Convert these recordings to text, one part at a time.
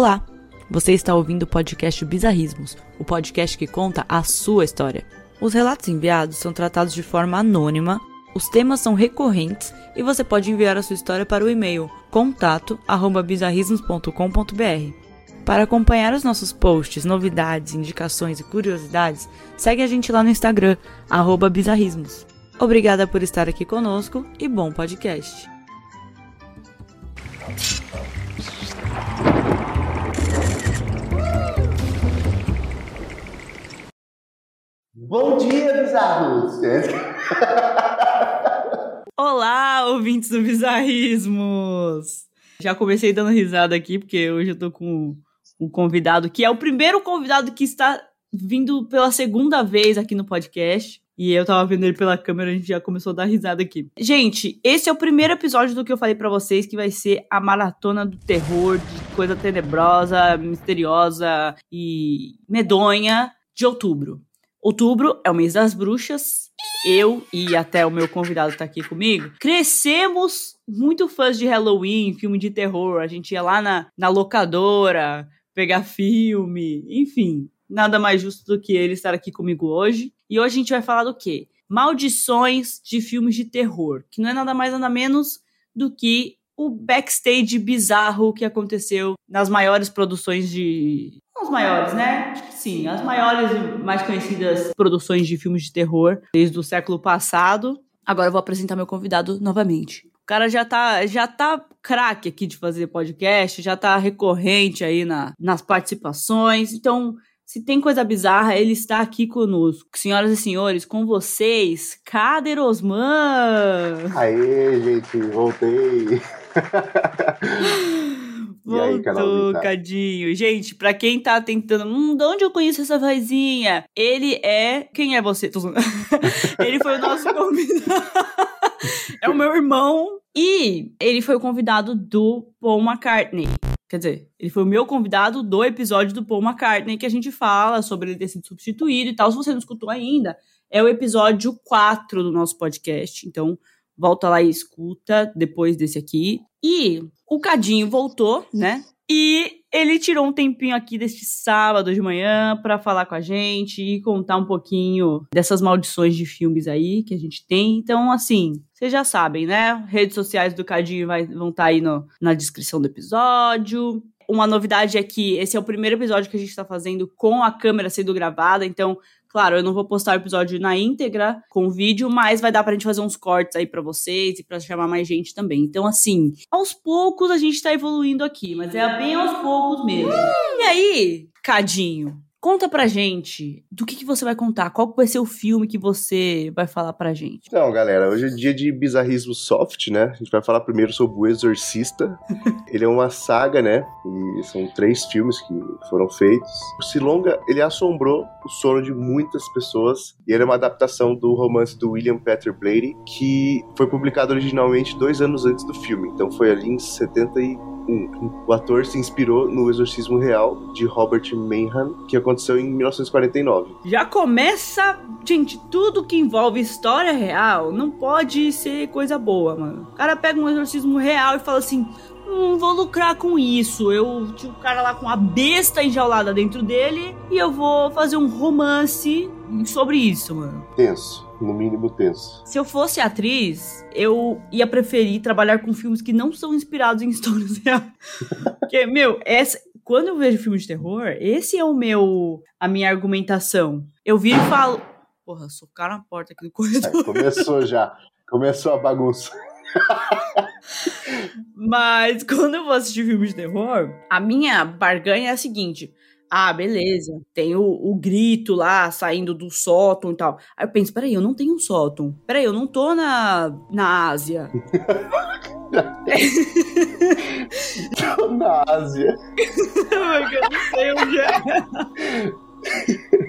Olá, você está ouvindo o podcast Bizarrismos, o podcast que conta a sua história. Os relatos enviados são tratados de forma anônima, os temas são recorrentes e você pode enviar a sua história para o e-mail contato@bizarrismos.com.br. Para acompanhar os nossos posts, novidades, indicações e curiosidades, segue a gente lá no Instagram, bizarrismos. Obrigada por estar aqui conosco e bom podcast. Bom dia, bizarros! Olá, ouvintes do Bizarrismos! Já comecei dando risada aqui, porque hoje eu tô com um convidado que é o primeiro convidado que está vindo pela segunda vez aqui no podcast. E eu tava vendo ele pela câmera, a gente já começou a dar risada aqui. Gente, esse é o primeiro episódio do que eu falei para vocês, que vai ser a maratona do terror, de coisa tenebrosa, misteriosa e medonha de outubro. Outubro é o mês das bruxas. Eu e até o meu convidado tá aqui comigo. Crescemos muito fãs de Halloween, filme de terror. A gente ia lá na, na locadora pegar filme, enfim. Nada mais justo do que ele estar aqui comigo hoje. E hoje a gente vai falar do quê? Maldições de filmes de terror, que não é nada mais nada menos do que o backstage bizarro que aconteceu nas maiores produções de as maiores, né? Sim, as maiores e mais conhecidas produções de filmes de terror desde o século passado. Agora eu vou apresentar meu convidado novamente. O cara já tá, já tá craque aqui de fazer podcast, já tá recorrente aí na, nas participações. Então, se tem coisa bizarra, ele está aqui conosco. Senhoras e senhores, com vocês, Kader Osman! Aê, gente, voltei! Voltou, aí, Cadinho. Gente, pra quem tá tentando, hum, de onde eu conheço essa vozinha? Ele é. Quem é você? ele foi o nosso convidado. é o meu irmão. E ele foi o convidado do Paul McCartney. Quer dizer, ele foi o meu convidado do episódio do Paul McCartney que a gente fala sobre ele ter sido substituído e tal. Se você não escutou ainda, é o episódio 4 do nosso podcast. Então, volta lá e escuta depois desse aqui. E o Cadinho voltou, né? E ele tirou um tempinho aqui deste sábado de manhã para falar com a gente e contar um pouquinho dessas maldições de filmes aí que a gente tem. Então, assim, vocês já sabem, né? Redes sociais do Cadinho vai, vão estar tá aí no, na descrição do episódio. Uma novidade é que esse é o primeiro episódio que a gente está fazendo com a câmera sendo gravada, então Claro, eu não vou postar o episódio na íntegra com vídeo, mas vai dar pra gente fazer uns cortes aí para vocês e para chamar mais gente também. Então, assim, aos poucos a gente tá evoluindo aqui, mas é bem aos poucos mesmo. E aí, Cadinho, Conta pra gente do que, que você vai contar. Qual vai ser o filme que você vai falar pra gente? Então, galera, hoje é dia de bizarrismo soft, né? A gente vai falar primeiro sobre O Exorcista. ele é uma saga, né? E são três filmes que foram feitos. O Longa, ele assombrou o sono de muitas pessoas. E ele é uma adaptação do romance do William Peter Blatty, que foi publicado originalmente dois anos antes do filme. Então foi ali em 71 o ator se inspirou no Exorcismo Real de Robert Mayhem, que aconteceu em 1949. Já começa, gente, tudo que envolve história real não pode ser coisa boa, mano. O cara pega um exorcismo real e fala assim: não vou lucrar com isso. Eu tinha um cara lá com a besta enjaulada dentro dele e eu vou fazer um romance sobre isso, mano. Tenso no mínimo tenso. Se eu fosse atriz, eu ia preferir trabalhar com filmes que não são inspirados em histórias reais. Porque, meu, essa, quando eu vejo filmes de terror, esse é o meu a minha argumentação. Eu viro e falo, porra, socar na porta aqui no corredor. É, começou já. Começou a bagunça. Mas quando eu vou assistir filmes de terror, a minha barganha é a seguinte: ah, beleza. Tem o, o, grito lá saindo do sótão e tal. Aí eu penso, peraí, eu não tenho um sótão. Peraí, eu não tô na, na Ásia. tô na Ásia. eu não sei onde é.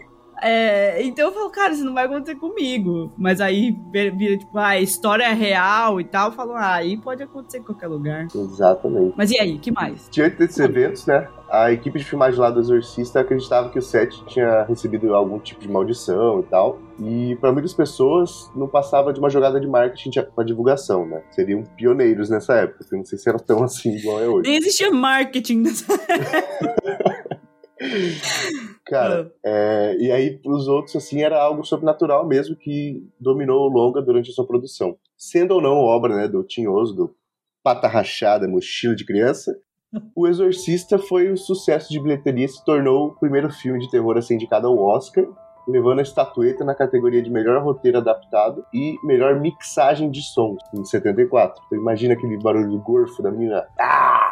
É, então eu falo, cara, isso não vai acontecer comigo. Mas aí vira, tipo, ah, história é real e tal. Eu falo, ah, aí pode acontecer em qualquer lugar. Exatamente. Mas e aí, que mais? Diante desses eventos, né? a equipe de filmagem lá do Exorcista acreditava que o set tinha recebido algum tipo de maldição e tal. E para muitas pessoas não passava de uma jogada de marketing para divulgação, né? Seriam pioneiros nessa época, que não sei se era tão assim igual é hoje. Nem existia marketing nessa Cara, ah. é, e aí pros outros, assim, era algo sobrenatural mesmo que dominou o longa durante a sua produção. Sendo ou não obra, né, do Tinhoso, do Pata Rachada, Mochila de Criança, O Exorcista foi um sucesso de bilheteria e se tornou o primeiro filme de terror a ser indicado ao Oscar, levando a estatueta na categoria de melhor roteiro adaptado e melhor mixagem de som, em 74. Então imagina aquele barulho do gorfo da menina. Ah!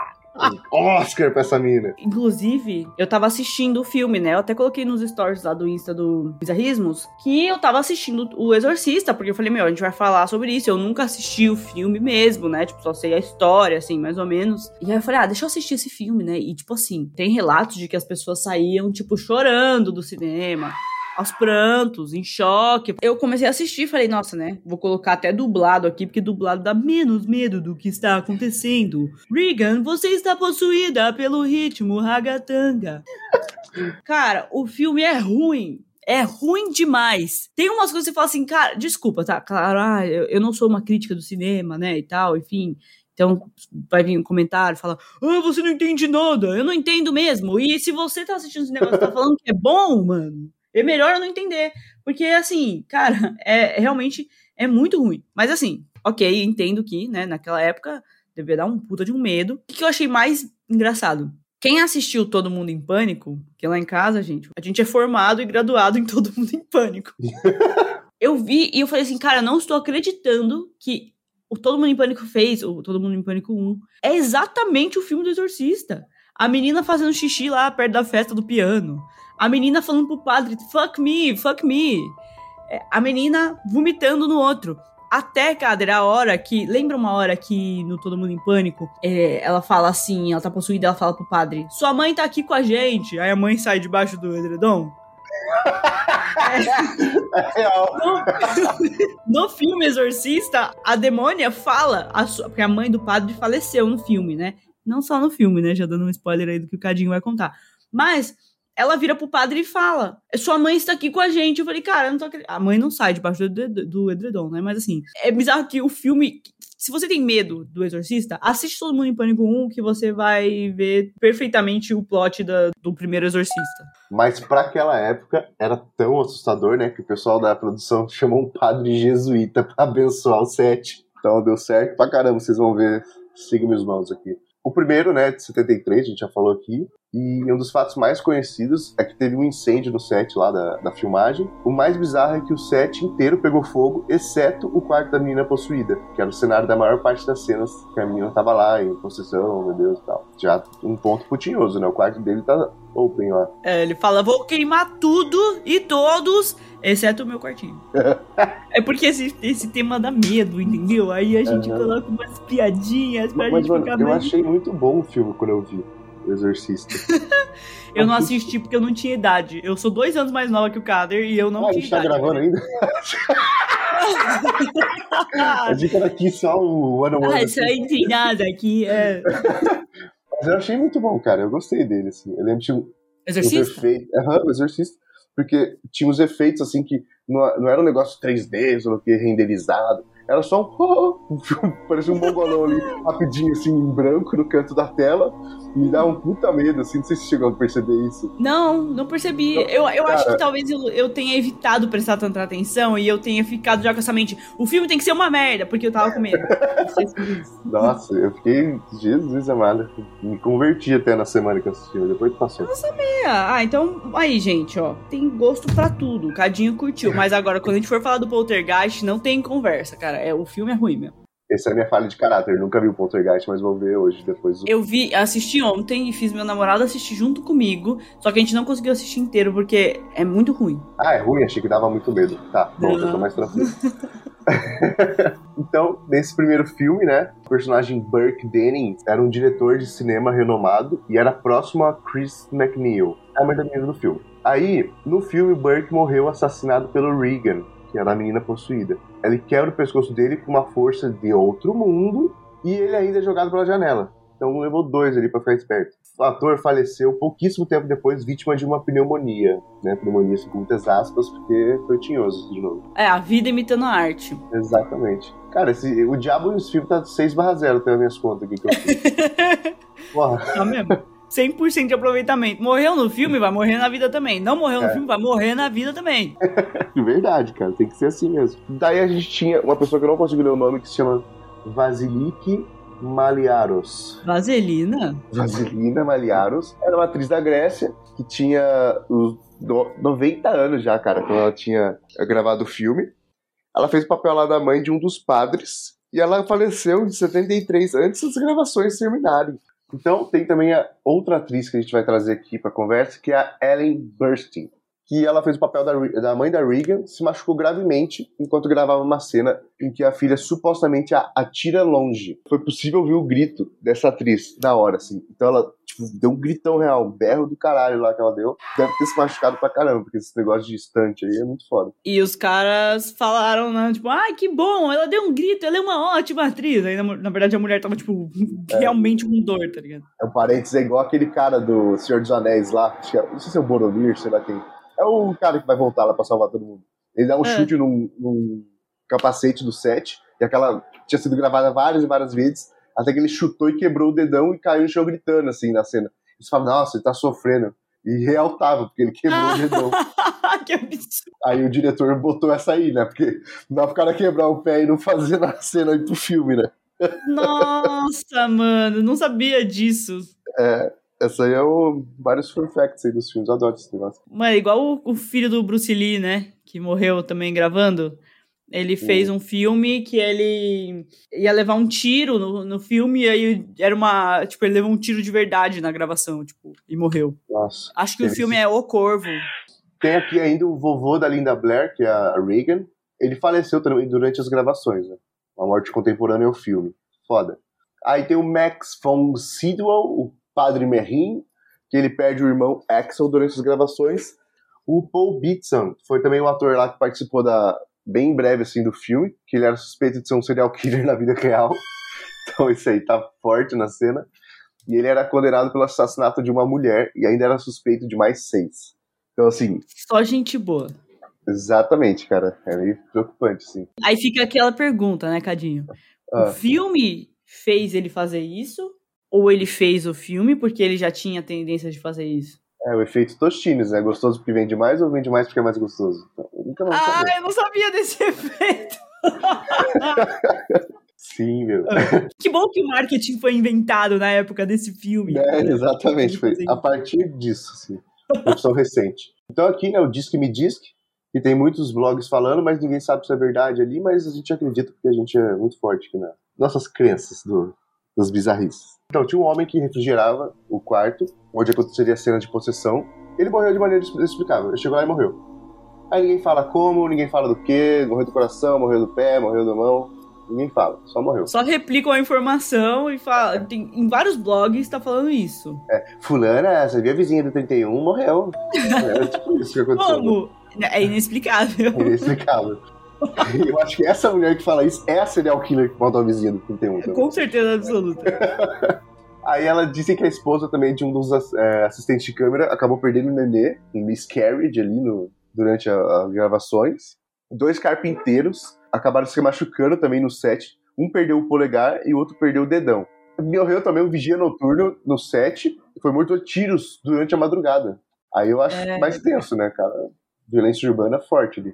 Oscar pra essa mina. Inclusive, eu tava assistindo o filme, né? Eu até coloquei nos stories lá do Insta do Bizarrismos que eu tava assistindo o Exorcista, porque eu falei, meu, a gente vai falar sobre isso. Eu nunca assisti o filme mesmo, né? Tipo, só sei a história, assim, mais ou menos. E aí eu falei, ah, deixa eu assistir esse filme, né? E, tipo assim, tem relatos de que as pessoas saíam, tipo, chorando do cinema aos prantos, em choque. Eu comecei a assistir falei, nossa, né? Vou colocar até dublado aqui, porque dublado dá menos medo do que está acontecendo. Regan, você está possuída pelo ritmo ragatanga. Cara, o filme é ruim. É ruim demais. Tem umas coisas que você fala assim, cara, desculpa, tá? Claro, ah, eu, eu não sou uma crítica do cinema, né? E tal, enfim. Então vai vir um comentário, fala, ah, você não entende nada, eu não entendo mesmo. E se você tá assistindo esse negócio e tá falando que é bom, mano, é melhor eu não entender. Porque, assim, cara, é, realmente é muito ruim. Mas, assim, ok, entendo que, né, naquela época devia dar um puta de um medo. O que eu achei mais engraçado? Quem assistiu Todo Mundo em Pânico, que lá em casa, gente, a gente é formado e graduado em Todo Mundo em Pânico. eu vi e eu falei assim, cara, não estou acreditando que o Todo Mundo em Pânico fez, o Todo Mundo em Pânico 1, é exatamente o filme do Exorcista. A menina fazendo xixi lá perto da festa do piano. A menina falando pro padre, fuck me, fuck me. É, a menina vomitando no outro. Até, cara, a hora que. Lembra uma hora que no Todo Mundo em Pânico? É, ela fala assim, ela tá possuída, ela fala pro padre: Sua mãe tá aqui com a gente. Aí a mãe sai debaixo do edredom. é real. No, no, filme Exorcista, a demônia fala, a sua, porque a mãe do padre faleceu no filme, né? Não só no filme, né? Já dando um spoiler aí do que o Cadinho vai contar. Mas ela vira pro padre e fala: Sua mãe está aqui com a gente. Eu falei, cara, eu não tô acreditando. A mãe não sai debaixo do, do edredom, né? Mas assim, é bizarro que o filme. Se você tem medo do Exorcista, assiste Todo Mundo em Pânico 1, que você vai ver perfeitamente o plot da, do primeiro Exorcista. Mas para aquela época era tão assustador, né? Que o pessoal da produção chamou um padre jesuíta para abençoar o set. Então deu certo pra caramba, vocês vão ver. Siga meus mãos aqui. O primeiro, né, de 73, a gente já falou aqui, e um dos fatos mais conhecidos é que teve um incêndio no set lá da, da filmagem. O mais bizarro é que o set inteiro pegou fogo, exceto o quarto da menina possuída, que era o cenário da maior parte das cenas que a menina tava lá em possessão, meu Deus e tal. Já um ponto putinhoso, né? O quarto dele tá open lá. É, ele fala: vou queimar tudo e todos, exceto o meu quartinho. é porque esse, esse tema dá medo, entendeu? Aí a gente uhum. coloca umas piadinhas pra mas, gente mano, ficar Eu achei muito bom o filme quando eu vi. O Exorcista. eu não assisti porque eu não tinha idade. Eu sou dois anos mais nova que o Kader e eu não ah, tinha idade. A gente tá gravando ainda? a gente era aqui só o ano Ah, isso aí não tem nada aqui, é. Mas eu achei muito bom, cara. Eu gostei dele, assim. Eu lembro que Exorcista? Aham, uhum, Exorcista. Porque tinha uns efeitos, assim, que não, não era um negócio 3D, só que renderizado. Era só um. parecia um mongolão ali, rapidinho, assim, em branco no canto da tela. Me dá um puta medo, assim. Não sei se chegou a perceber isso. Não, não percebi. Não, eu eu cara... acho que talvez eu, eu tenha evitado prestar tanta atenção e eu tenha ficado já com essa mente. O filme tem que ser uma merda, porque eu tava com medo. Nossa, eu fiquei. Jesus amado. Me converti até na semana que eu assisti, depois passou. Eu não sabia. Ah, então. Aí, gente, ó. Tem gosto pra tudo. Cadinho curtiu. Mas agora, quando a gente for falar do Poltergeist, não tem conversa, cara é, o filme é ruim mesmo. Essa é a minha falha de caráter. Nunca vi o Poltergeist, mas vou ver hoje, depois. Eu vi, assisti ontem e fiz meu namorado assistir junto comigo. Só que a gente não conseguiu assistir inteiro porque é muito ruim. Ah, é ruim? Achei que dava muito medo. Tá, pronto, eu tô mais tranquilo. então, nesse primeiro filme, né, o personagem Burke Denning era um diretor de cinema renomado e era próximo a Chris McNeil, a mãe da menina do filme. Aí, no filme, Burke morreu assassinado pelo Regan, que era a menina possuída. Ele quebra o pescoço dele com uma força de outro mundo e ele ainda é jogado pela janela. Então levou dois ali pra ficar esperto. O ator faleceu pouquíssimo tempo depois, vítima de uma pneumonia. Né? Pneumonia, assim, com muitas aspas, porque foi tinhoso de novo. É, a vida imitando a arte. Exatamente. Cara, esse, o Diabo nos filmes tá 6 barra 0 pelas minhas contas aqui que eu fiz. Porra. Tá mesmo? 100% de aproveitamento. Morreu no filme, vai morrer na vida também. Não morreu no É. filme, vai morrer na vida também. Verdade, cara, tem que ser assim mesmo. Daí a gente tinha uma pessoa que eu não consigo ler o nome, que se chama Vasiliki Maliaros. Vaselina? Vasilina Maliaros era uma atriz da Grécia que tinha os no- 90 anos já, cara, quando ela tinha gravado o filme. Ela fez o papel lá da mãe de um dos padres e ela faleceu em 73, antes das gravações terminarem. Então tem também a outra atriz que a gente vai trazer aqui pra conversa, que é a Ellen Burstyn. Que ela fez o papel da, da mãe da Regan, se machucou gravemente enquanto gravava uma cena em que a filha supostamente a atira longe. Foi possível ouvir o grito dessa atriz na hora, assim. Então ela tipo, deu um gritão real, um berro do caralho lá que ela deu. Deve ter se machucado pra caramba, porque esse negócio de estante aí é muito foda. E os caras falaram, né? Tipo, ai, que bom, ela deu um grito, ela é uma ótima atriz. Aí, na, na verdade, a mulher tava, tipo, realmente com dor, tá ligado? É um parênteses, é igual aquele cara do Senhor dos Anéis lá, acho que é- não sei se é o Boromir, sei lá quem. É o cara que vai voltar lá pra salvar todo mundo. Ele dá um É. chute num, num capacete do set, e aquela tinha sido gravada várias e várias vezes, até que ele chutou e quebrou o dedão e caiu no chão gritando, assim, na cena. E você fala, nossa, ele tá sofrendo. E real tava, porque ele quebrou o dedão. que absurdo. Aí o diretor botou essa aí, né? Porque não dá pro cara quebrar o pé e não fazer na cena aí pro filme, né? Nossa, mano, não sabia disso. É, essa aí é o, vários fun facts aí dos filmes, adoro esse negócio. Mano, igual o, o filho do Bruce Lee, né? Que morreu também gravando. Ele fez um filme que ele ia levar um tiro no, no filme, e aí era uma. Tipo, ele levou um tiro de verdade na gravação, tipo, e morreu. Nossa. Acho que o filme é O Corvo. Tem aqui ainda o vovô da Linda Blair, que é a Reagan. Ele faleceu também durante as gravações, né? A morte contemporânea é o filme. Foda. Aí tem o Max von Sydow, o padre Merrin, que ele perde o irmão Axel durante as gravações. O Paul Beatson foi também um ator lá que participou da bem breve assim do filme, que ele era suspeito de ser um serial killer na vida real. Então isso aí tá forte na cena. E ele era condenado pelo assassinato de uma mulher e ainda era suspeito de mais seis. Então assim, Só gente boa. Exatamente, cara. É meio preocupante, sim. Aí fica aquela pergunta, né, Cadinho? O Ah, filme fez ele fazer isso? Ou ele fez o filme porque ele já tinha tendência de fazer isso? é o efeito Tostines, né? Gostoso porque vende mais ou vende mais porque é mais gostoso? Então, eu nunca Ah, eu não sabia desse efeito. Sim, meu. Que bom que o marketing foi inventado na época desse filme. É, exatamente. Foi a partir disso, sim. Opção recente. Então aqui, né, o Disque Me Disque, que tem muitos blogs falando, mas ninguém sabe se é verdade ali, mas a gente acredita porque a gente é muito forte aqui na nossas crenças do, dos bizarrices. Então, tinha um homem que refrigerava o quarto, onde aconteceria a cena de possessão. Ele morreu de maneira inexplicável. Ele chegou lá e morreu. Aí ninguém fala como, ninguém fala do que, morreu do coração, morreu do pé, morreu da mão. Ninguém fala, só morreu. Só replicam a informação e fala. Tem, em vários blogs tá falando isso. Fulana, você viu a vizinha do 31, morreu. É tipo isso que aconteceu. Como? É inexplicável. Inexplicável. Eu acho que essa mulher que fala isso é a serial killer que matou a vizinha do 31. também. Com certeza absoluta. Aí ela disse que a esposa também de um dos é, assistentes de câmera acabou perdendo o nenê, um miscarriage ali no, durante as gravações. Dois carpinteiros acabaram se machucando também no set. Um perdeu o polegar e o outro perdeu o dedão. Morreu também um vigia noturno no set foi morto a tiros durante a madrugada. Aí eu acho É. mais tenso, né, cara? Violência urbana forte ali.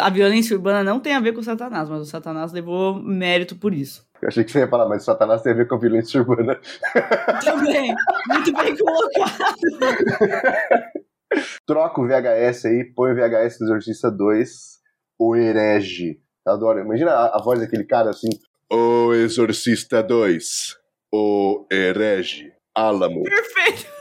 A violência urbana não tem a ver com o Satanás, mas o Satanás levou mérito por isso. Eu achei que você ia falar, mas Satanás tem a ver com a violência urbana. Também. Muito bem colocado. Troca o VHS aí, põe o VHS do Exorcista 2, o herege. Eu adoro. Imagina a, a voz daquele cara assim. O Exorcista 2, o herege, Álamo. Perfeito.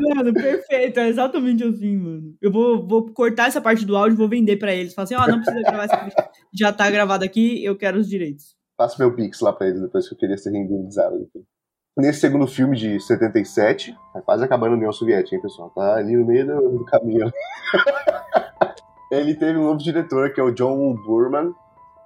Mano, perfeito. É exatamente assim, mano. Eu vou, vou cortar essa parte do áudio e vou vender pra eles. Falar assim, ó, não precisa gravar essa. Já tá gravado aqui, eu quero os direitos. Passa meu pix lá pra eles depois que eu queria ser renderizado. Nesse segundo filme de 77, tá quase acabando a União Soviética, hein, pessoal? Tá ali no meio do, do caminho. Ele teve um novo diretor, que é o John Burman,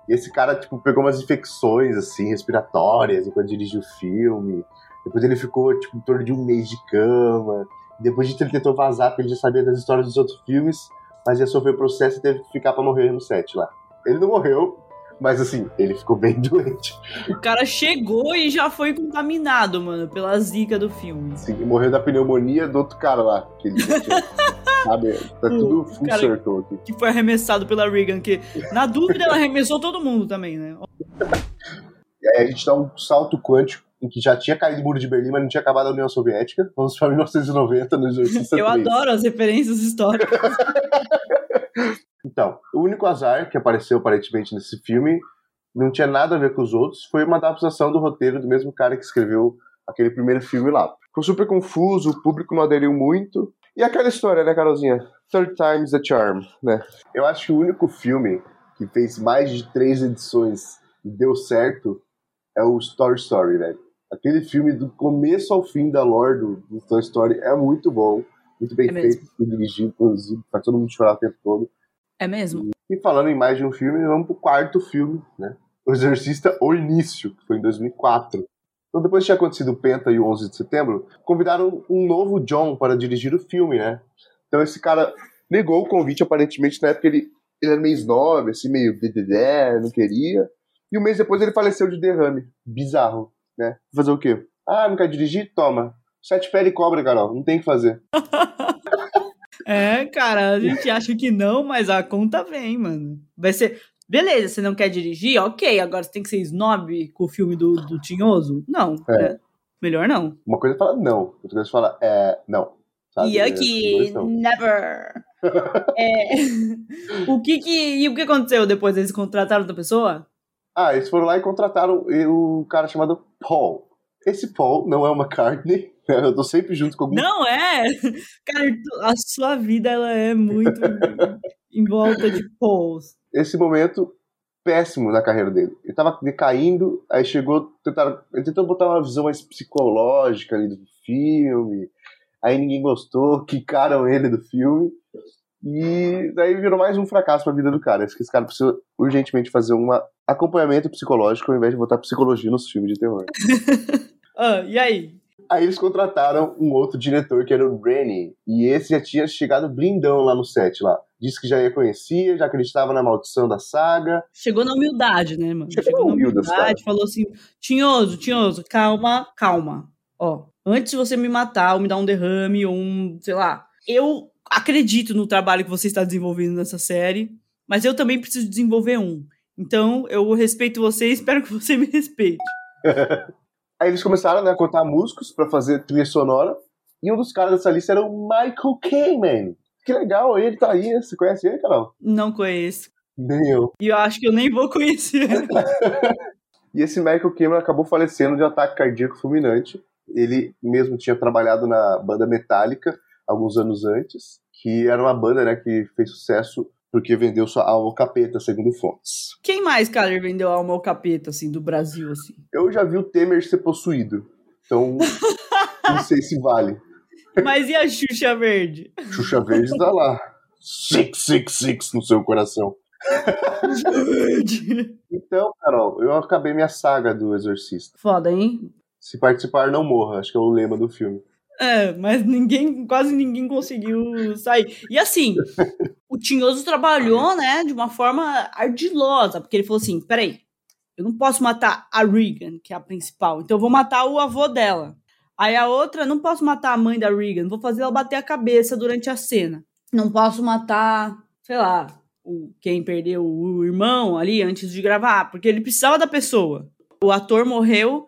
E esse cara, tipo, pegou umas infecções, assim, respiratórias enquanto dirigiu o filme. Depois ele ficou, tipo, em torno de um mês de cama. Depois disso ele tentou vazar, porque ele já sabia das histórias dos outros filmes, mas ia sofrer processo e teve que ficar pra morrer no set lá. Ele não morreu, mas assim, ele ficou bem doente. O cara chegou e já foi contaminado, mano, pela zica do filme. Sim, morreu da pneumonia do outro cara lá. Que ele tinha, sabe? Tá tudo full cara circle aqui. Que foi arremessado pela Reagan, que na dúvida ela arremessou todo mundo também, né? E aí a gente dá um salto quântico em que já tinha caído o muro de Berlim, mas não tinha acabado a União Soviética. Vamos pra 1990 no Exorcista Eu 3. adoro as referências históricas. Então, o único azar que apareceu aparentemente nesse filme não tinha nada a ver com os outros, foi uma adaptação do roteiro do mesmo cara que escreveu aquele primeiro filme lá. Ficou super confuso, o público não aderiu muito. E aquela história, né, Carolzinha? Third time's the charm, né? Eu acho que o único filme que fez mais de três edições e deu certo é o Story Story, velho. Aquele filme do começo ao fim da lore do, do Toy Story é muito bom, muito bem É feito, muito dirigido, produzido, faz todo mundo chorar o tempo todo. É mesmo? E falando em mais de um filme, vamos pro quarto filme, né? O Exorcista, O Início, que foi em 2004. Então, depois que tinha acontecido o Penta e o 11 de setembro, convidaram um novo John para dirigir o filme, né? Então, esse cara negou o convite, aparentemente, na época ele, ele era meio snob, assim, meio dedé, não queria. E um mês depois ele faleceu de derrame. Bizarro, né? Fazer o quê? Ah, não quer dirigir? Toma. Sete pele e cobra, Carol. Não tem o que fazer. É, cara, a gente acha que não, mas a conta vem, mano. Vai ser. Beleza, você não quer dirigir? Ok, agora você tem que ser snob com o filme do, do Tinhoso? Não. É. né? Melhor não. Uma coisa é falar não, outra coisa é falar é, não. Sabe? E não. never. É, o que que. E o que aconteceu depois? Eles contrataram outra pessoa? Ah, eles foram lá e contrataram o cara chamado Paul. Esse Paul não é uma McCartney. Eu tô sempre junto com algum. Não é! Cara, a sua vida ela é muito em volta de pols. Esse momento péssimo na carreira dele. Ele tava decaindo, aí chegou, tentaram, ele tentou botar uma visão mais psicológica ali do filme. Aí ninguém gostou, quicaram ele do filme. E daí virou mais um fracasso pra vida do cara. Acho que esse cara precisa urgentemente fazer um acompanhamento psicológico ao invés de botar psicologia nos filmes de terror. Ah, e aí? Aí eles contrataram um outro diretor que era o Rennie. E esse já tinha chegado blindão lá no set lá. Disse que já ia conhecia, já acreditava na maldição da saga. Chegou na humildade, né, mano? Chegou Chegou na humilde, humildade, falou assim: Tinhoso, Tinhoso, calma, calma. Ó, antes de você me matar ou me dar um derrame ou um, sei lá, eu acredito no trabalho que você está desenvolvendo nessa série, mas eu também preciso desenvolver um. Então, eu respeito você e espero que você me respeite. Aí eles começaram né, a contar músicos pra fazer trilha sonora. E um dos caras dessa lista era o Michael Kamen. Que legal, ele tá aí. Você conhece ele, Carol? Não conheço. Nem eu. E eu acho que eu nem vou conhecer. E esse Michael Kamen acabou falecendo de ataque cardíaco fulminante. Ele mesmo tinha trabalhado na banda Metallica alguns anos antes, que era uma banda né, que fez sucesso porque vendeu sua alma ao capeta, segundo fontes. Quem mais, cara, vendeu alma ao capeta, assim, do Brasil, assim? Eu já vi o Temer ser possuído, então não sei se vale. Mas e a Xuxa Verde? Xuxa Verde tá lá. 666 no seu coração. Então, Carol, eu acabei minha saga do Exorcista. Foda, hein? Se participar, não morra. Acho que é o lema do filme. É, mas ninguém, quase ninguém conseguiu sair. E assim, o Tinhoso trabalhou, né, de uma forma ardilosa, porque ele falou assim: peraí, eu não posso matar a Regan, que é a principal, então eu vou matar o avô dela. Aí a outra, não posso matar a mãe da Regan, vou fazer ela bater a cabeça durante a cena. Não posso matar, sei lá, o, quem perdeu o irmão ali antes de gravar, porque ele precisava da pessoa. O ator morreu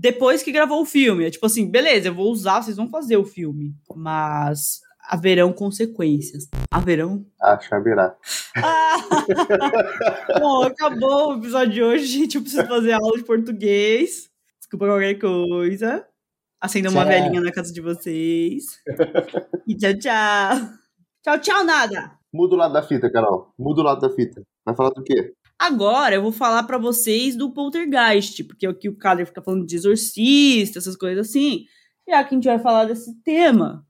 depois que gravou o filme. É tipo assim, beleza, eu vou usar, vocês vão fazer o filme. Mas haverão consequências. Haverão? Ah, Xabirá. Ah! Bom, acabou o episódio de hoje, gente. Eu preciso fazer aula de português. Desculpa qualquer coisa. Acenda uma velhinha na casa de vocês. E tchau, tchau. Tchau, tchau, nada. Muda o lado da fita, Carol. Muda o lado da fita. Vai falar do quê? Agora eu vou falar pra vocês do Poltergeist, porque aqui o Kader fica falando de exorcista, essas coisas assim. E aqui a gente vai falar desse tema.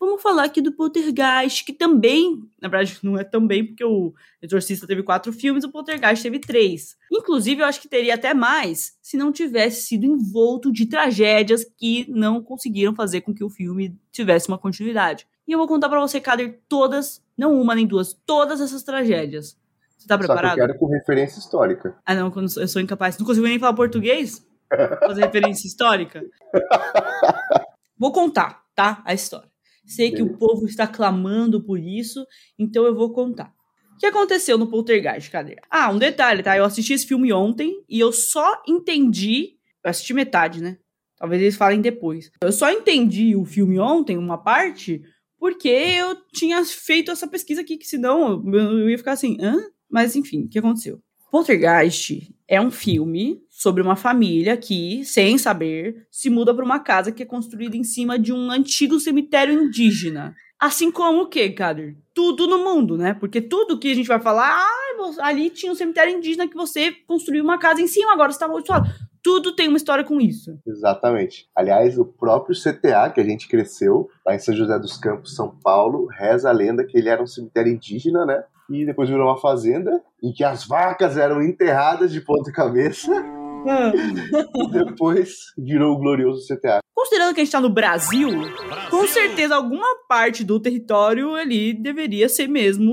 vamos falar aqui do Poltergeist, que também, na verdade, não é também, porque o Exorcista teve quatro filmes, o Poltergeist teve três. Inclusive, eu acho que teria até mais se não tivesse sido envolto de tragédias que não conseguiram fazer com que o filme tivesse uma continuidade. E eu vou contar para você, Kader, todas, não uma nem duas, todas essas tragédias. Você tá preparado? Só que eu quero com referência histórica. Ah, não, eu sou incapaz. Não consigo nem falar português? Fazer referência histórica? Vou contar, tá? A história. Sei que o povo está clamando por isso, então eu vou contar. O que aconteceu no Poltergeist? Cadê? Ah, um detalhe, tá? Eu assisti esse filme ontem e eu só entendi. Eu assisti metade, né? Talvez eles falem depois. Eu só entendi o filme ontem, uma parte, porque eu tinha feito essa pesquisa aqui, que senão eu ia ficar assim, hã? Mas enfim, o que aconteceu? Poltergeist é um filme sobre uma família que, sem saber, se muda para uma casa que é construída em cima de um antigo cemitério indígena. Assim como o quê, Kader? Tudo no mundo, né? Porque tudo que a gente vai falar, ah, ali tinha um cemitério indígena que você construiu uma casa em cima, agora está amaldiçoado. Tudo tem uma história com isso. Exatamente. Aliás, o próprio CTA, que a gente cresceu, lá em São José dos Campos, São Paulo, reza a lenda que ele era um cemitério indígena, né? E depois virou uma fazenda, em que as vacas eram enterradas de ponta cabeça. e depois virou o glorioso CTA. Considerando que a gente está no Brasil, Brasil, com certeza alguma parte do território ali deveria ser mesmo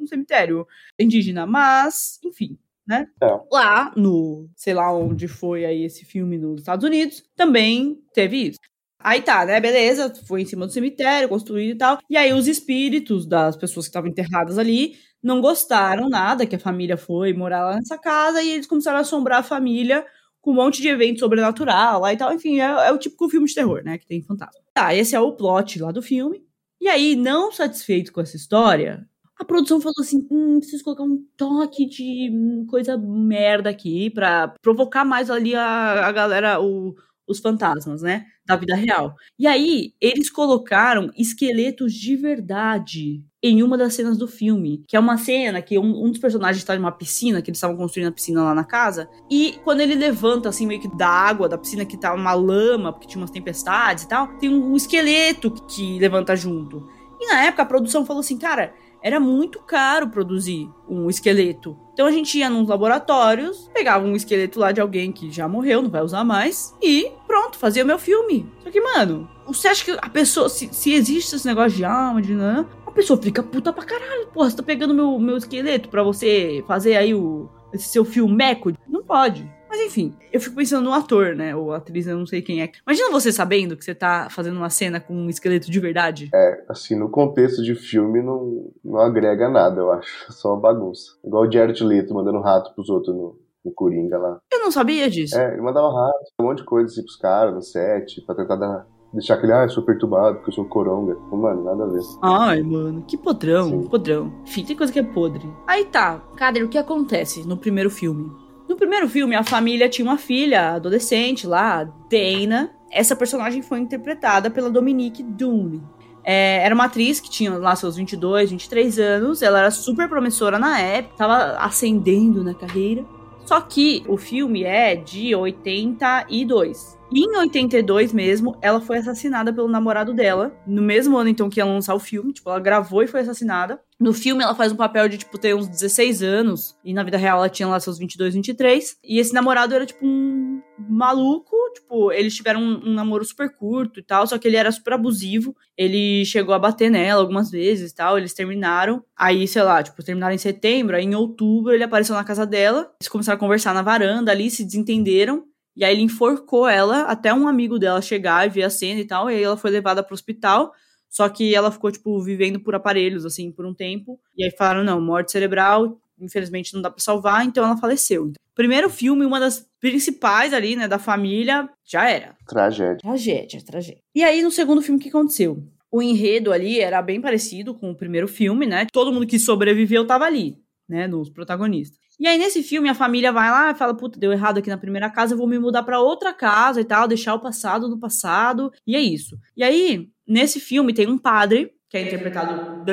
um cemitério indígena. Mas, enfim, né? É. Lá no, sei lá onde foi aí esse filme nos Estados Unidos, também teve isso. Aí tá, né? Beleza, foi em cima do cemitério, construído e tal. E aí os espíritos das pessoas que estavam enterradas ali não gostaram nada que a família foi morar lá nessa casa e eles começaram a assombrar a família com um monte de evento sobrenatural lá e tal. Enfim, é, é o típico filme de terror, né? Que tem fantasma. Tá, esse é o plot lá do filme. E aí, não satisfeito com essa história, a produção falou assim: hum, preciso colocar um toque de hum, coisa merda aqui pra provocar mais ali a, a galera, o, os fantasmas, né? Da vida real. E aí, eles colocaram esqueletos de verdade em uma das cenas do filme, que é uma cena que um, um dos personagens está em uma piscina, que eles estavam construindo a piscina lá na casa, e quando ele levanta, assim, meio que da água da piscina, que tá uma lama, porque tinha umas tempestades e tal, tem um esqueleto que levanta junto. E na época a produção falou assim, cara, era muito caro produzir um esqueleto. Então a gente ia nos laboratórios, pegava um esqueleto lá de alguém que já morreu, não vai usar mais, e pronto, fazia o meu filme. Só que, mano, você acha que a pessoa, se, se existe esse negócio de alma, de não, a pessoa fica puta pra caralho. Porra, você tá pegando meu, meu esqueleto pra você fazer aí o, esse seu filmeco? Não pode. Mas enfim, eu fico pensando no ator, né? Ou atriz, eu não sei quem é. Imagina você sabendo que você tá fazendo uma cena com um esqueleto de verdade. É, assim, no contexto de filme não, não agrega nada, eu acho. Só uma bagunça. Igual o Jared Leto mandando rato pros outros no, no Coringa lá. Eu não sabia disso. É, ele mandava rato, um monte de coisa assim pros caras no set, pra tentar dar deixar aquele, ah, eu sou perturbado porque eu sou coronga. Mano, nada a ver. Ai, mano, que podrão, Sim. podrão. Enfim, tem coisa que é podre. Aí tá, Kader, o que acontece no primeiro filme? No primeiro filme, a família tinha uma filha adolescente lá, Dana. Essa personagem foi interpretada pela Dominique Dunne. É, era uma atriz que tinha lá seus 22, 23 anos. Ela era super promissora na época, tava ascendendo na carreira. Só que o filme é de 82. E em 82 mesmo, ela foi assassinada pelo namorado dela. No mesmo ano, então, que ia lançar o filme. Tipo, ela gravou e foi assassinada. No filme, ela faz um papel de, tipo, ter uns 16 anos. E na vida real, ela tinha lá seus 22, 23. E esse namorado era, tipo, um maluco. Tipo, eles tiveram um, um namoro super curto e tal. Só que ele era super abusivo. Ele chegou a bater nela algumas vezes e tal. Eles terminaram. Aí, sei lá, tipo, terminaram em setembro. Aí, em outubro, ele apareceu na casa dela. Eles começaram a conversar na varanda ali, se desentenderam. E aí ele enforcou ela até um amigo dela chegar e ver a cena e tal. E aí ela foi levada pro hospital. Só que ela ficou, tipo, vivendo por aparelhos, assim, por um tempo. E aí falaram, não, morte cerebral, infelizmente não dá pra salvar, então ela faleceu. Primeiro filme, uma das principais ali, né, da família, já era. Tragédia. Tragédia, tragédia. E aí, no segundo filme, o que aconteceu? O enredo ali era bem parecido com o primeiro filme, né? Todo mundo que sobreviveu tava ali, né, nos protagonistas. E aí, nesse filme, a família vai lá e fala: Puta, deu errado aqui na primeira casa, eu vou me mudar para outra casa e tal, deixar o passado no passado. E é isso. E aí, nesse filme, tem um padre, que é interpretado.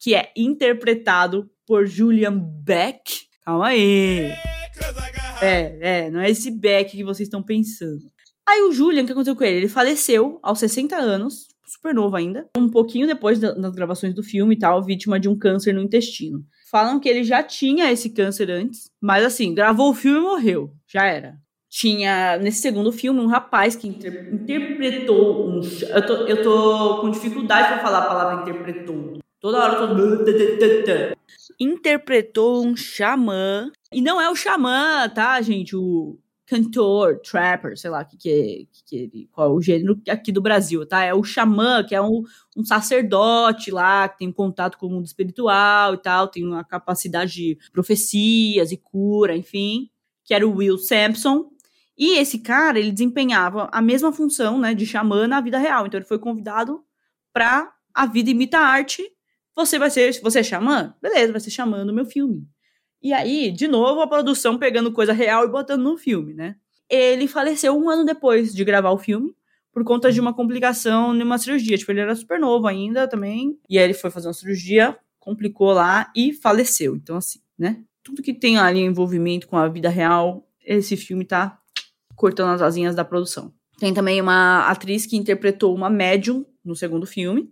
Que é interpretado por Julian Beck. Calma aí. É, é, não é esse Beck que vocês estão pensando. Aí o Julian, o que aconteceu com ele? Ele faleceu aos 60 anos, super novo ainda. Um pouquinho depois das gravações do filme e tal, vítima de um câncer no intestino. Falam que ele já tinha esse câncer antes, mas assim, gravou o filme e morreu. Já era. Tinha, nesse segundo filme, um rapaz que inter interpretou um. Eu tô, eu tô com dificuldade para falar a palavra interpretou. Toda hora eu tô. Interpretou um xamã. E não é o xamã, tá, gente? O cantor, trapper, sei lá que que, que, qual é o gênero aqui do Brasil, tá? É o xamã, que é um, um sacerdote lá, que tem contato com o mundo espiritual e tal, tem uma capacidade de profecias e cura, enfim, que era o Will Sampson. E esse cara, ele desempenhava a mesma função, né, de xamã na vida real. Então ele foi convidado para a vida imita arte. Você vai ser, você é xamã? Beleza, vai ser xamã no meu filme. E aí, de novo, a produção pegando coisa real e botando no filme, né? Ele faleceu um ano depois de gravar o filme, por conta de uma complicação numa cirurgia. Tipo, ele era super novo ainda também. E aí ele foi fazer uma cirurgia, complicou lá e faleceu. Então, assim, né? Tudo que tem ali envolvimento com a vida real, esse filme tá cortando as asinhas da produção. Tem também uma atriz que interpretou uma médium no segundo filme.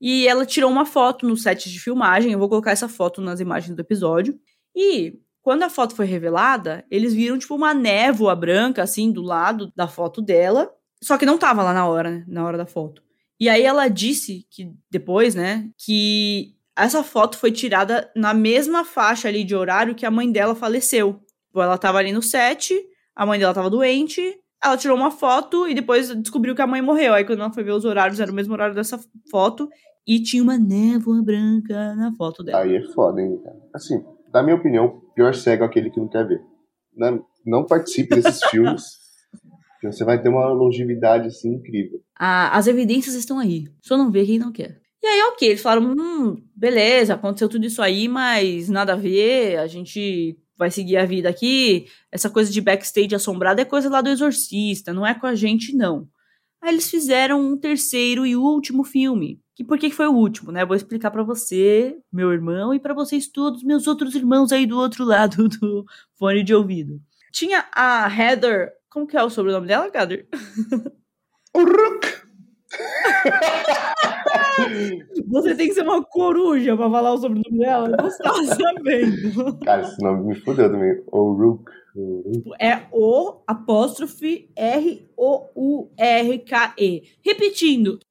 E ela tirou uma foto no set de filmagem. Eu vou colocar essa foto nas imagens do episódio. E quando a foto foi revelada, eles viram tipo uma névoa branca assim do lado da foto dela, só que não tava lá na hora, né, na hora da foto. E aí ela disse que depois, né, que essa foto foi tirada na mesma faixa ali de horário que a mãe dela faleceu. Tipo, ela tava ali no set, a mãe dela tava doente, ela tirou uma foto e depois descobriu que a mãe morreu. Aí quando ela foi ver os horários, era o mesmo horário dessa foto e tinha uma névoa branca na foto dela. Aí é foda, hein, cara. Assim, na minha opinião, pior cego é aquele que não quer ver. Não, não participe desses filmes, você vai ter uma longevidade assim incrível. Ah, as evidências estão aí. Só não vê quem não quer. E aí, ok, eles falaram: hum, beleza, aconteceu tudo isso aí, mas nada a ver, a gente vai seguir a vida aqui. Essa coisa de backstage assombrado é coisa lá do Exorcista, não é com a gente, não. Aí eles fizeram um terceiro e último filme, que por que foi o último, né? Vou explicar para você, meu irmão, e para vocês todos, meus outros irmãos aí do outro lado do fone de ouvido. Tinha a Heather. Como que é o sobrenome dela, Heather? Uruk! Você tem que ser uma coruja pra falar o sobrenome dela? Eu não estava sabendo. Cara, esse nome me fudeu também. Uruk. É o apóstrofe R-O-U-R-K-E. Repetindo.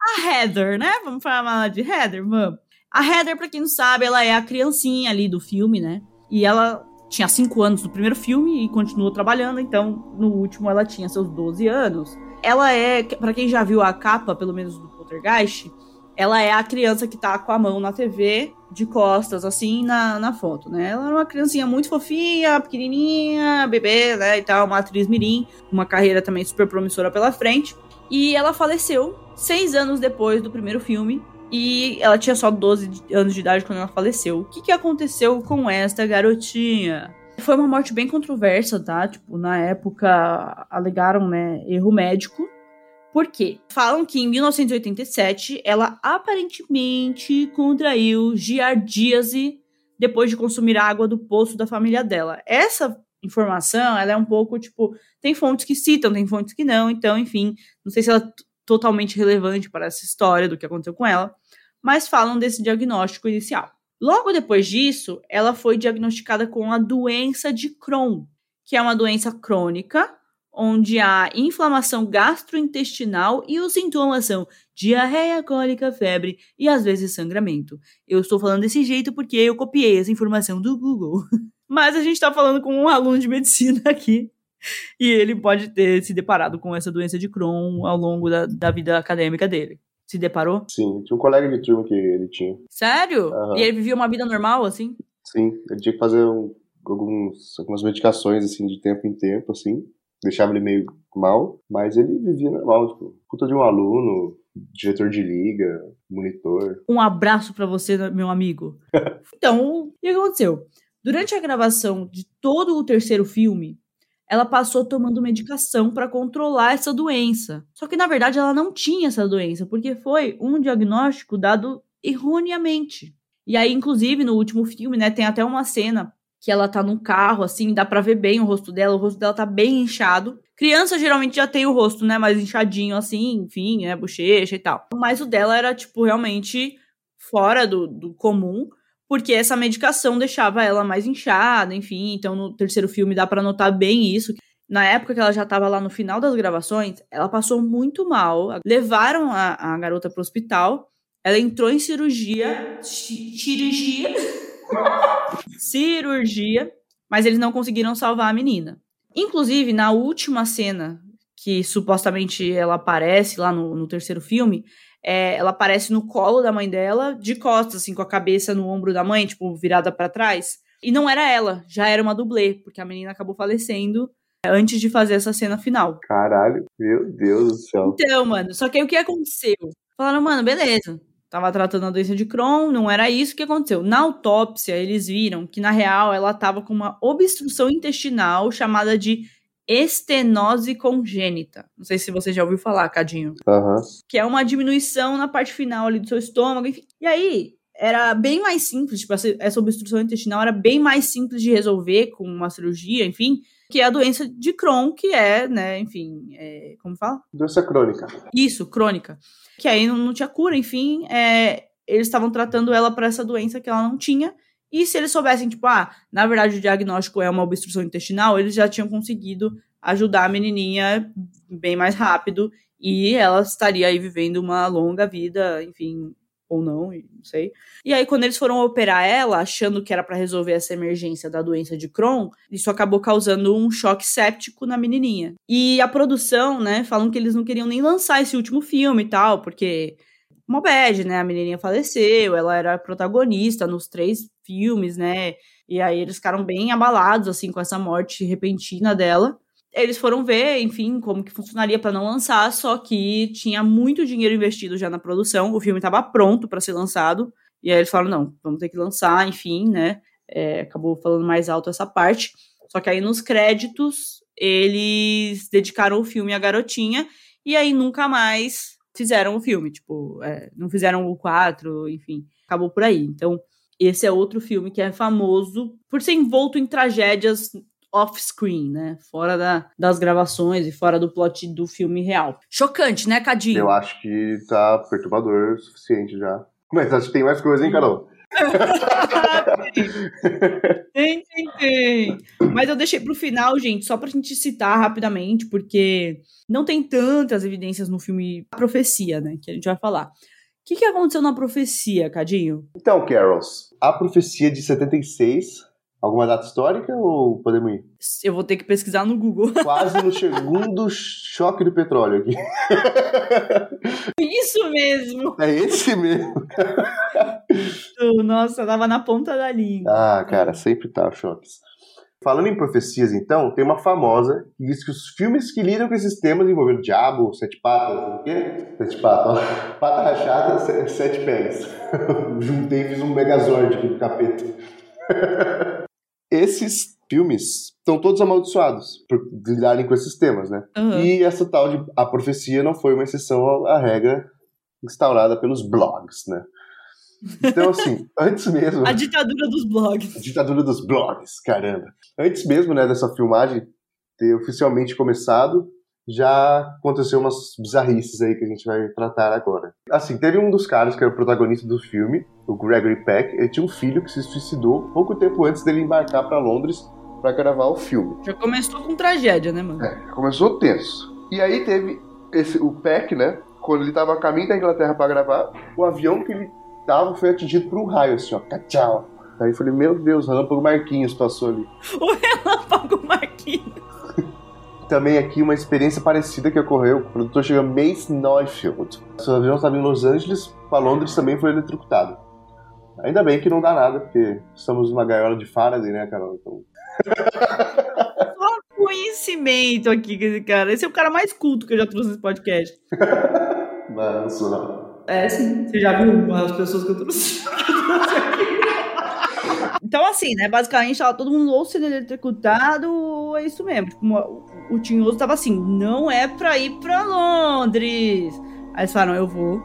A Heather, né? Vamos falar de Heather, vamos. A Heather, pra quem não sabe, ela é a criancinha ali do filme, né? E ela tinha 5 anos no primeiro filme e continuou trabalhando, então no último ela tinha seus 12 anos. Ela é, para quem já viu a capa, pelo menos do Poltergeist, ela é a criança que tá com a mão na TV, de costas, assim, na, na foto, né? Ela era uma criancinha muito fofinha, pequenininha, bebê, né, e tal, uma atriz mirim, uma carreira também super promissora pela frente. E ela faleceu seis anos depois do primeiro filme. E ela tinha só 12 anos de idade quando ela faleceu. O que, que aconteceu com esta garotinha? Foi uma morte bem controversa, tá? Tipo, na época alegaram, né, erro médico. Por quê? Falam que em 1987 ela aparentemente contraiu giardíase depois de consumir água do poço da família dela. Essa informação, ela é um pouco, tipo, tem fontes que citam, tem fontes que não, então, enfim, não sei se ela é totalmente relevante para essa história do que aconteceu com ela, mas falam desse diagnóstico inicial. Logo depois disso, ela foi diagnosticada com a doença de Crohn, que é uma doença crônica onde há inflamação gastrointestinal e os sintomas são diarreia, cólica, febre e às vezes sangramento. Eu estou falando desse jeito porque eu copiei essa informação do Google. Mas a gente está falando com um aluno de medicina aqui. E ele pode ter se deparado com essa doença de Crohn ao longo da, da vida acadêmica dele. Se deparou? Sim, tinha um colega de turma que ele tinha. Sério? Uhum. E ele vivia uma vida normal, assim? Sim, ele tinha que fazer um, alguns, algumas medicações, assim, de tempo em tempo, assim. Deixava ele meio mal, mas ele vivia normal, tipo, puta de um aluno, diretor de liga, monitor. Um abraço para você, meu amigo. então, o que aconteceu? Durante a gravação de todo o terceiro filme, ela passou tomando medicação para controlar essa doença. Só que na verdade ela não tinha essa doença, porque foi um diagnóstico dado erroneamente. E aí, inclusive, no último filme, né, tem até uma cena que ela tá num carro, assim, dá pra ver bem o rosto dela, o rosto dela tá bem inchado. Criança geralmente já tem o rosto, né, mais inchadinho, assim, enfim, né, bochecha e tal. Mas o dela era, tipo, realmente fora do, do comum, porque essa medicação deixava ela mais inchada, enfim. Então, no terceiro filme dá para notar bem isso. Na época que ela já estava lá no final das gravações, ela passou muito mal. Levaram a, a garota pro hospital. Ela entrou em cirurgia. Cirurgia? Cirurgia. Mas eles não conseguiram salvar a menina. Inclusive, na última cena que supostamente ela aparece lá no, no terceiro filme, é, ela aparece no colo da mãe dela, de costas, assim, com a cabeça no ombro da mãe, tipo, virada para trás. E não era ela, já era uma dublê, porque a menina acabou falecendo antes de fazer essa cena final. Caralho, meu Deus do céu. Então, mano, só que aí o que aconteceu? Falaram, mano, beleza. Tava tratando a doença de Crohn, não era isso que aconteceu. Na autópsia, eles viram que, na real, ela tava com uma obstrução intestinal chamada de estenose congênita. Não sei se você já ouviu falar, Cadinho. Uhum. Que é uma diminuição na parte final ali do seu estômago, enfim. E aí, era bem mais simples, tipo, essa obstrução intestinal era bem mais simples de resolver com uma cirurgia, enfim, que é a doença de Crohn, que é, né, enfim, é, como fala? Doença crônica. Isso, crônica. Que aí não, não tinha cura, enfim, é, eles estavam tratando ela para essa doença que ela não tinha, e se eles soubessem, tipo, ah, na verdade o diagnóstico é uma obstrução intestinal, eles já tinham conseguido ajudar a menininha bem mais rápido e ela estaria aí vivendo uma longa vida, enfim, ou não, não sei. E aí, quando eles foram operar ela, achando que era para resolver essa emergência da doença de Crohn, isso acabou causando um choque séptico na menininha. E a produção, né, falam que eles não queriam nem lançar esse último filme e tal, porque uma bad, né? A menininha faleceu, ela era protagonista nos três filmes, né? E aí eles ficaram bem abalados, assim, com essa morte repentina dela. Eles foram ver, enfim, como que funcionaria para não lançar, só que tinha muito dinheiro investido já na produção, o filme estava pronto para ser lançado, e aí eles falaram, não, vamos ter que lançar, enfim, né? É, acabou falando mais alto essa parte. Só que aí nos créditos, eles dedicaram o filme à garotinha, e aí nunca mais fizeram o filme, tipo, é, não fizeram o 4, enfim, acabou por aí. Então, esse é outro filme que é famoso por ser envolto em tragédias off-screen, né? Fora da, das gravações e fora do plot do filme real. Chocante, né, Cadinho? Eu acho que tá perturbador o suficiente já. Mas acho que tem mais coisa, hein, Carol? tem, tem, tem. Mas eu deixei pro final, gente, só pra gente citar rapidamente, porque não tem tantas evidências no filme A Profecia, né? Que a gente vai falar. O que, que aconteceu na profecia, Cadinho? Então, Carols, a profecia de 76 Alguma data histórica ou podemos ir? Eu vou ter que pesquisar no Google. Quase no segundo choque do petróleo aqui. Isso mesmo! É esse mesmo. Nossa, tava na ponta da língua. Ah, cara, sempre tá choques. Falando em profecias, então, tem uma famosa que diz que os filmes que lidam com esses temas envolvendo diabo, sete patas, o quê? Sete patas, ó. Pata rachada, sete pés. Juntei e fiz um megazord aqui do capeta esses filmes estão todos amaldiçoados por lidarem com esses temas, né? Uhum. E essa tal de A Profecia não foi uma exceção à regra instaurada pelos blogs, né? Então, assim, antes mesmo. A ditadura dos blogs. A ditadura dos blogs, caramba. Antes mesmo, né, dessa filmagem ter oficialmente começado, já aconteceu umas bizarrices aí que a gente vai tratar agora. Assim, teve um dos caras que era o protagonista do filme, o Gregory Peck, ele tinha um filho que se suicidou pouco tempo antes dele embarcar para Londres para gravar o filme. Já começou com tragédia, né, mano? É, começou tenso. E aí teve esse, o Peck, né, quando ele tava a caminho da Inglaterra para gravar, o avião que ele tava foi atingido por um raio, assim, ó, tchau. Aí eu falei, meu Deus, o Relâmpago Marquinhos passou ali. O Relâmpago Marquinhos. Também aqui uma experiência parecida que ocorreu com o produtor chama Mace Neufeld. Seu avião estava em Los Angeles, para Londres também foi eletrocutado. Ainda bem que não dá nada, porque estamos numa gaiola de Faraday, né, Carol? Então... Só conhecimento aqui, cara. Esse é o cara mais culto que eu já trouxe nesse podcast. não, não sou não. É, sim. Você já viu as pessoas que eu trouxe, que eu trouxe aqui? Então, assim, né? Basicamente, tava todo mundo ou sendo eletrocutado, ou é isso mesmo. Tipo, o, o Tinhoso tava assim: não é pra ir pra Londres. Aí eles falaram: eu vou.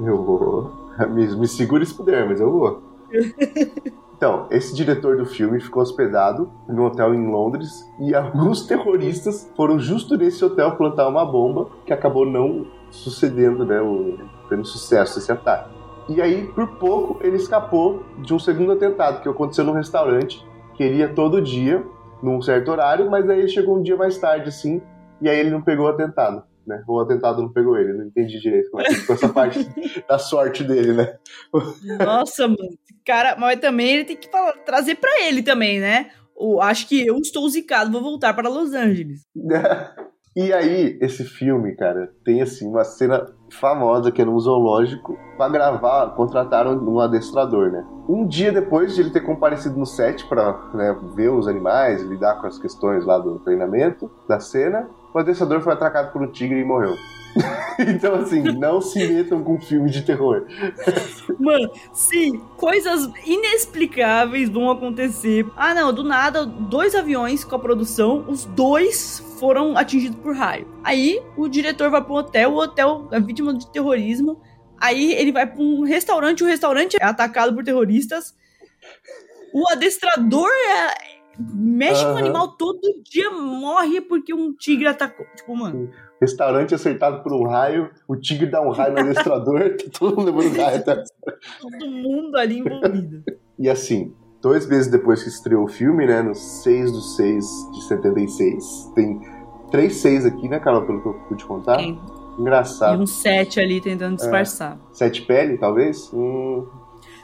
Eu vou. Me, me segure se puder, mas eu vou. Então, esse diretor do filme ficou hospedado num hotel em Londres e alguns terroristas foram justo nesse hotel plantar uma bomba que acabou não sucedendo, né, o, tendo sucesso esse ataque. E aí, por pouco, ele escapou de um segundo atentado que aconteceu num restaurante que ele ia todo dia, num certo horário, mas aí ele chegou um dia mais tarde, assim, e aí ele não pegou o atentado né? O atentado não pegou ele, não entendi direito como é que ficou essa parte da sorte dele, né? Nossa, mano, cara, mas também ele tem que falar, trazer para ele também, né? O, acho que eu estou zicado, vou voltar para Los Angeles. e aí, esse filme, cara, tem assim uma cena famosa que é num zoológico. Para gravar, contrataram um adestrador, né? Um dia depois de ele ter comparecido no set para né, ver os animais, lidar com as questões lá do treinamento, da cena, o adestrador foi atracado por um tigre e morreu. então, assim, não se metam com filme de terror. Mano, sim, coisas inexplicáveis vão acontecer. Ah, não, do nada, dois aviões com a produção, os dois foram atingidos por raio. Aí, o diretor vai pro hotel, o hotel é vítima de terrorismo. Aí, ele vai pra um restaurante, o restaurante é atacado por terroristas. O adestrador é mexe uhum. com o animal todo dia, morre porque um tigre atacou. Tipo, mano. Restaurante acertado por um raio, o tigre dá um raio no adestrador, tá todo mundo levando raio até. Todo mundo ali envolvido. e assim, dois meses depois que estreou o filme, né, no 6 do 6 de 76, tem três 6 aqui, né, Carol, pelo que eu pude contar. Tem. Engraçado. E um 7 ali tentando disfarçar. É. Sete pele, talvez? Hum,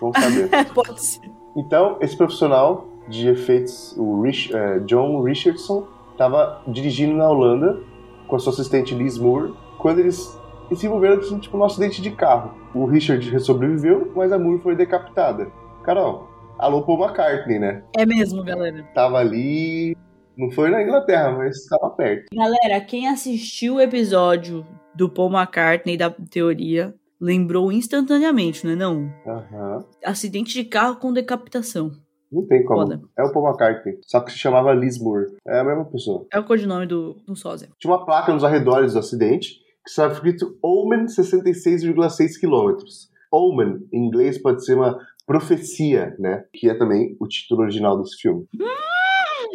vamos saber. Pode ser. Então, esse profissional de efeitos, o Rich, é, John Richardson, estava dirigindo na Holanda com a sua assistente Liz Moore, quando eles se envolveram assim, tipo, num acidente de carro. O Richard sobreviveu, mas a Moore foi decapitada. Carol, alô Paul McCartney, né? É mesmo, galera. Tava ali, não foi na Inglaterra, mas estava perto. Galera, quem assistiu o episódio do Paul McCartney da teoria lembrou instantaneamente, não é não? Uhum. Acidente de carro com decapitação. Não tem como. Foda. É o Paul McCartney. Só que se chamava Liz Moore. É a mesma pessoa. É o codinome do, do sósia. Tinha uma placa nos arredores do acidente que estava escrito Omen 66,6 km. Omen, em inglês, pode ser uma profecia, né? Que é também o título original desse filme.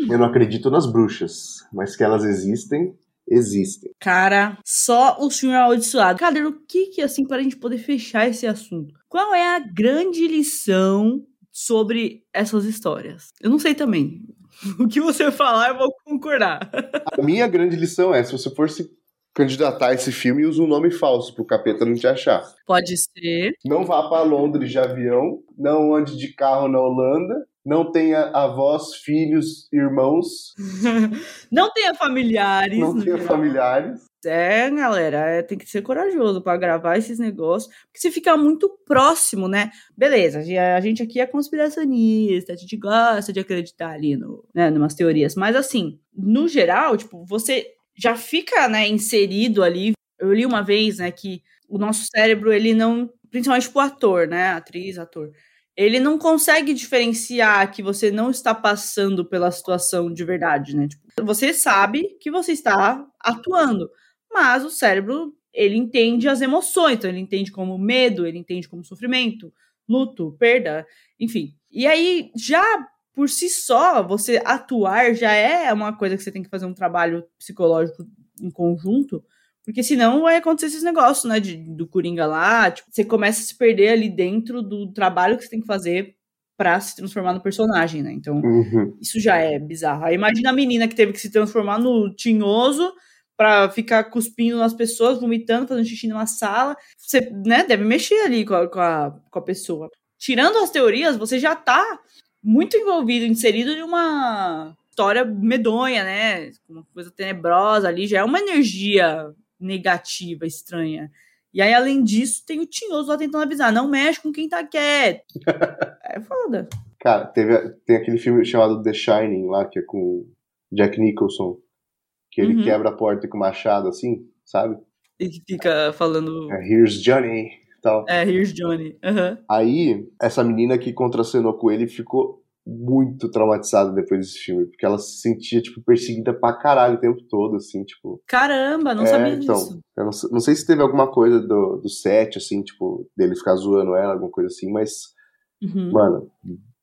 Eu não acredito nas bruxas, mas que elas existem, existem. Cara, só o senhor amaldiçoado. Cadê o que que, assim, para a gente poder fechar esse assunto? Qual é a grande lição sobre essas histórias. Eu não sei também. O que você falar, eu vou concordar. A minha grande lição é: se você for se candidatar a esse filme, use um nome falso pro capeta não te achar. Pode ser. Não vá para Londres de avião, não ande de carro na Holanda, não tenha avós, filhos, irmãos. não tenha familiares. Não tenha familiares. É, galera, é, tem que ser corajoso para gravar esses negócios, porque se ficar muito próximo, né? Beleza, a gente aqui é conspiracionista, a gente gosta de acreditar ali no, né, numas teorias, mas assim, no geral, tipo, você já fica, né, inserido ali. Eu li uma vez, né, que o nosso cérebro, ele não, principalmente pro ator, né, atriz, ator, ele não consegue diferenciar que você não está passando pela situação de verdade, né? Tipo, você sabe que você está atuando, mas o cérebro ele entende as emoções, então ele entende como medo, ele entende como sofrimento, luto, perda, enfim. E aí, já por si só, você atuar já é uma coisa que você tem que fazer um trabalho psicológico em conjunto, porque senão vai acontecer esses negócios, né, de, do Coringa lá, tipo, você começa a se perder ali dentro do trabalho que você tem que fazer para se transformar no personagem, né? Então, uhum. isso já é bizarro. Aí imagina a menina que teve que se transformar no tinhoso para ficar cuspindo nas pessoas, vomitando, fazendo xixi numa sala. Você, né, deve mexer ali com a, com a, com a pessoa. Tirando as teorias, você já tá muito envolvido, inserido em uma história medonha, né? Uma coisa tenebrosa ali, já é uma energia negativa, estranha. E aí, além disso, tem o tinhoso lá tentando avisar: não mexe com quem tá quieto. é foda. Cara, teve, tem aquele filme chamado The Shining lá, que é com Jack Nicholson que ele uhum. quebra a porta com o machado, assim, sabe? E que fica falando. É, Here's Johnny. Tal. É, Here's Johnny. Uhum. Aí, essa menina que contracenou com ele ficou muito traumatizada depois desse filme, porque ela se sentia, tipo, perseguida pra caralho o tempo todo, assim, tipo... Caramba, não é, sabia então, disso. Eu não, não, sei se teve alguma coisa do, do set, assim, tipo, dele ficar zoando ela, alguma coisa assim, mas, uhum. mano,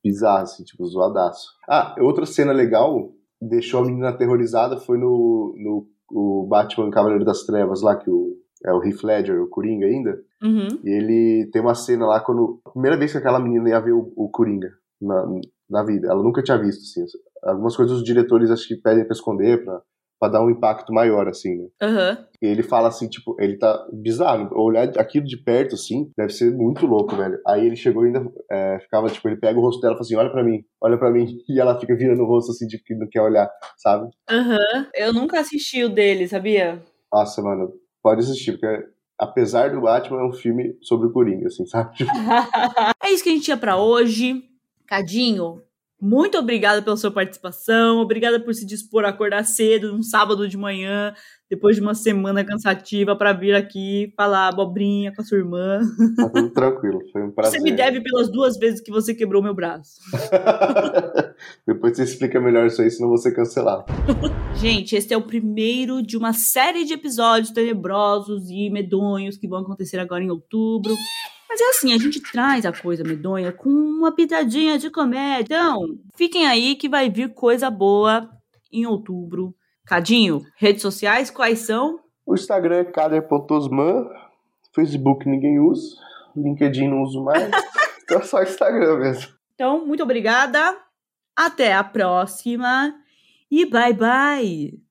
bizarro, assim, tipo, zoadaço. Ah, outra cena legal, deixou a menina aterrorizada, foi no, no o Batman Cavaleiro das Trevas lá, que o, é o Heath Ledger, o Coringa ainda. Uhum. E ele tem uma cena lá quando. A primeira vez que aquela menina ia ver o, o Coringa na, na vida. Ela nunca tinha visto, assim. Algumas coisas os diretores acho que pedem pra esconder, pra, pra dar um impacto maior, assim, né? Uhum. E ele fala assim, tipo, ele tá bizarro. Olhar aquilo de perto, assim, deve ser muito louco, velho. Aí ele chegou e ainda é, ficava, tipo, ele pega o rosto dela e fala assim, olha pra mim, olha pra mim. E ela fica virando o rosto, assim, tipo, que não quer olhar, sabe? Uhum. Eu nunca assisti o dele, sabia? Nossa, mano, pode assistir, porque apesar do Batman, é um filme sobre o Coringa, assim, sabe? é isso que a gente tinha pra hoje. Cadinho, muito obrigada pela sua participação, obrigada por se dispor a acordar cedo, num sábado de manhã, depois de uma semana cansativa, para vir aqui falar abobrinha com a sua irmã. Tá tudo tranquilo, foi um prazer. Você me deve pelas duas vezes que você quebrou meu braço. depois você explica melhor isso aí, senão você cancelar. Gente, este é o primeiro de uma série de episódios tenebrosos e medonhos que vão acontecer agora em outubro. Mas é assim, a gente traz a coisa medonha com uma pitadinha de comédia. Então, fiquem aí que vai vir coisa boa em outubro. Cadinho, redes sociais, quais são? O Instagram é kader.osman, Facebook ninguém usa, LinkedIn não uso mais, então é só Instagram mesmo. Então, muito obrigada, até a próxima e bye bye!